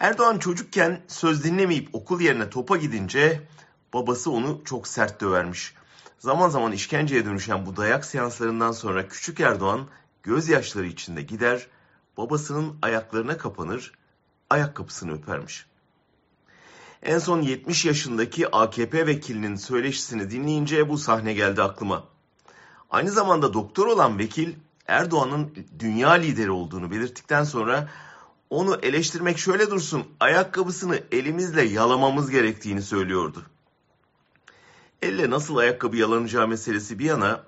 Erdoğan çocukken söz dinlemeyip okul yerine topa gidince babası onu çok sert dövermiş. Zaman zaman işkenceye dönüşen bu dayak seanslarından sonra küçük Erdoğan gözyaşları içinde gider, babasının ayaklarına kapanır, ayakkabısını öpermiş. En son 70 yaşındaki AKP vekilinin söyleşisini dinleyince bu sahne geldi aklıma. Aynı zamanda doktor olan vekil Erdoğan'ın dünya lideri olduğunu belirttikten sonra onu eleştirmek şöyle dursun ayakkabısını elimizle yalamamız gerektiğini söylüyordu. Elle nasıl ayakkabı yalanacağı meselesi bir yana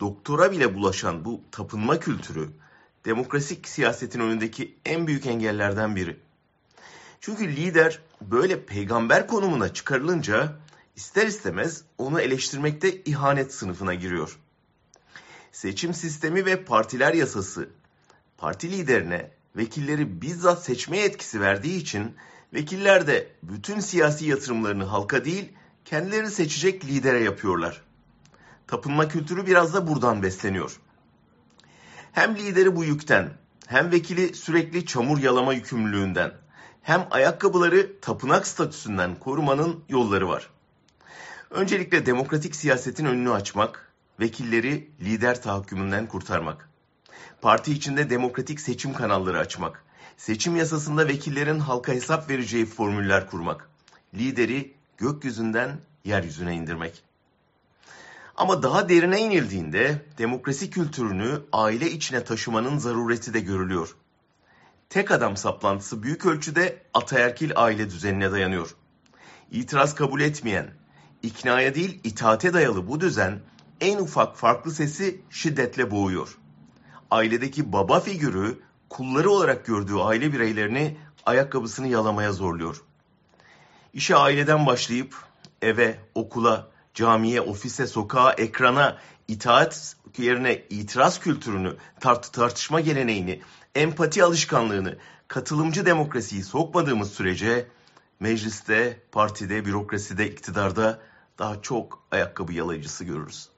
doktora bile bulaşan bu tapınma kültürü demokrasik siyasetin önündeki en büyük engellerden biri. Çünkü lider böyle peygamber konumuna çıkarılınca ister istemez onu eleştirmekte ihanet sınıfına giriyor. Seçim sistemi ve partiler yasası parti liderine vekilleri bizzat seçmeye etkisi verdiği için vekiller de bütün siyasi yatırımlarını halka değil kendileri seçecek lidere yapıyorlar. Tapınma kültürü biraz da buradan besleniyor. Hem lideri bu yükten, hem vekili sürekli çamur yalama yükümlülüğünden, hem ayakkabıları tapınak statüsünden korumanın yolları var. Öncelikle demokratik siyasetin önünü açmak, vekilleri lider tahakkümünden kurtarmak. Parti içinde demokratik seçim kanalları açmak. Seçim yasasında vekillerin halka hesap vereceği formüller kurmak. Lideri gökyüzünden yeryüzüne indirmek. Ama daha derine inildiğinde demokrasi kültürünü aile içine taşımanın zarureti de görülüyor. Tek adam saplantısı büyük ölçüde ataerkil aile düzenine dayanıyor. İtiraz kabul etmeyen, iknaya değil itaate dayalı bu düzen en ufak farklı sesi şiddetle boğuyor. Ailedeki baba figürü kulları olarak gördüğü aile bireylerini ayakkabısını yalamaya zorluyor. İşe aileden başlayıp eve, okula, camiye, ofise, sokağa, ekrana itaat yerine itiraz kültürünü, tart tartışma geleneğini, empati alışkanlığını, katılımcı demokrasiyi sokmadığımız sürece mecliste, partide, bürokraside, iktidarda daha çok ayakkabı yalayıcısı görürüz.